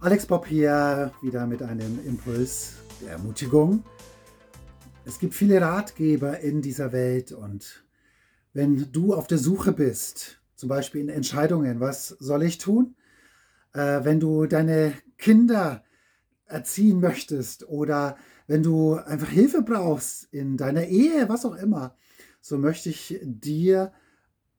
Alex Bob hier wieder mit einem Impuls der Ermutigung. Es gibt viele Ratgeber in dieser Welt und wenn du auf der Suche bist, zum Beispiel in Entscheidungen, was soll ich tun? Äh, wenn du deine Kinder erziehen möchtest oder wenn du einfach Hilfe brauchst in deiner Ehe, was auch immer, so möchte ich dir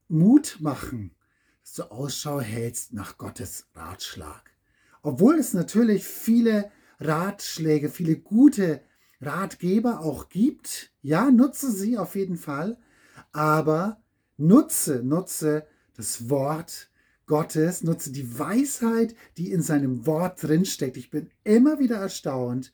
Mut machen, dass du Ausschau hältst nach Gottes Ratschlag. Obwohl es natürlich viele Ratschläge, viele gute Ratgeber auch gibt, ja, nutze sie auf jeden Fall, aber nutze, nutze das Wort Gottes, nutze die Weisheit, die in seinem Wort drinsteckt. Ich bin immer wieder erstaunt,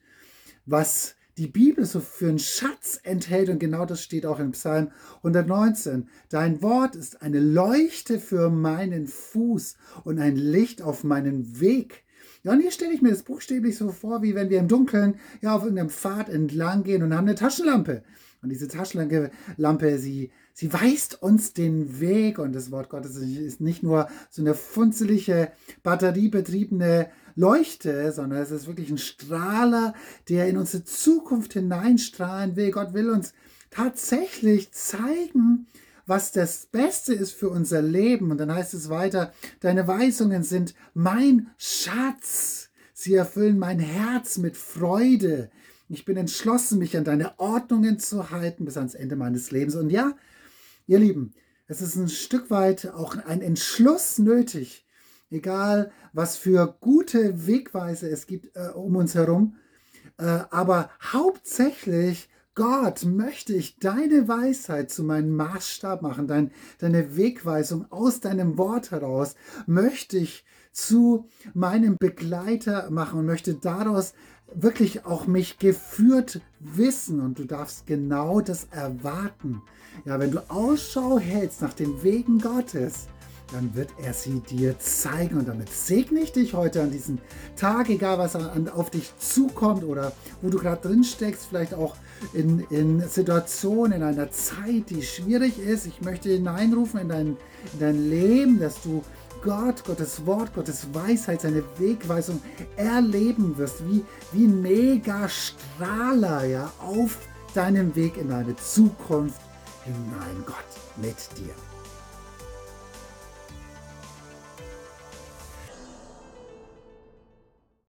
was die Bibel so für einen Schatz enthält und genau das steht auch in Psalm 119. Dein Wort ist eine Leuchte für meinen Fuß und ein Licht auf meinen Weg. Ja, und hier stelle ich mir das buchstäblich so vor, wie wenn wir im Dunkeln ja auf irgendeinem Pfad entlang gehen und haben eine Taschenlampe. Und diese Taschenlampe, sie, sie weist uns den Weg. Und das Wort Gottes ist nicht nur so eine funzelige, batteriebetriebene Leuchte, sondern es ist wirklich ein Strahler, der in unsere Zukunft hineinstrahlen will. Gott will uns tatsächlich zeigen, was das Beste ist für unser Leben. Und dann heißt es weiter, deine Weisungen sind mein Schatz. Sie erfüllen mein Herz mit Freude. Ich bin entschlossen, mich an deine Ordnungen zu halten bis ans Ende meines Lebens. Und ja, ihr Lieben, es ist ein Stück weit auch ein Entschluss nötig, egal was für gute Wegweise es gibt äh, um uns herum. Äh, aber hauptsächlich Gott, möchte ich deine Weisheit zu meinem Maßstab machen, dein, deine Wegweisung aus deinem Wort heraus, möchte ich zu meinem Begleiter machen und möchte daraus wirklich auch mich geführt wissen und du darfst genau das erwarten. Ja, wenn du Ausschau hältst nach den Wegen Gottes, dann wird er sie dir zeigen. Und damit segne ich dich heute an diesem Tag, egal was an, auf dich zukommt oder wo du gerade drin steckst, vielleicht auch in, in Situationen, in einer Zeit, die schwierig ist. Ich möchte hineinrufen in dein, in dein Leben, dass du Gott, Gottes Wort, Gottes Weisheit, seine Wegweisung erleben wirst, wie, wie Mega-Strahler ja, auf deinem Weg in deine Zukunft hinein. Gott mit dir.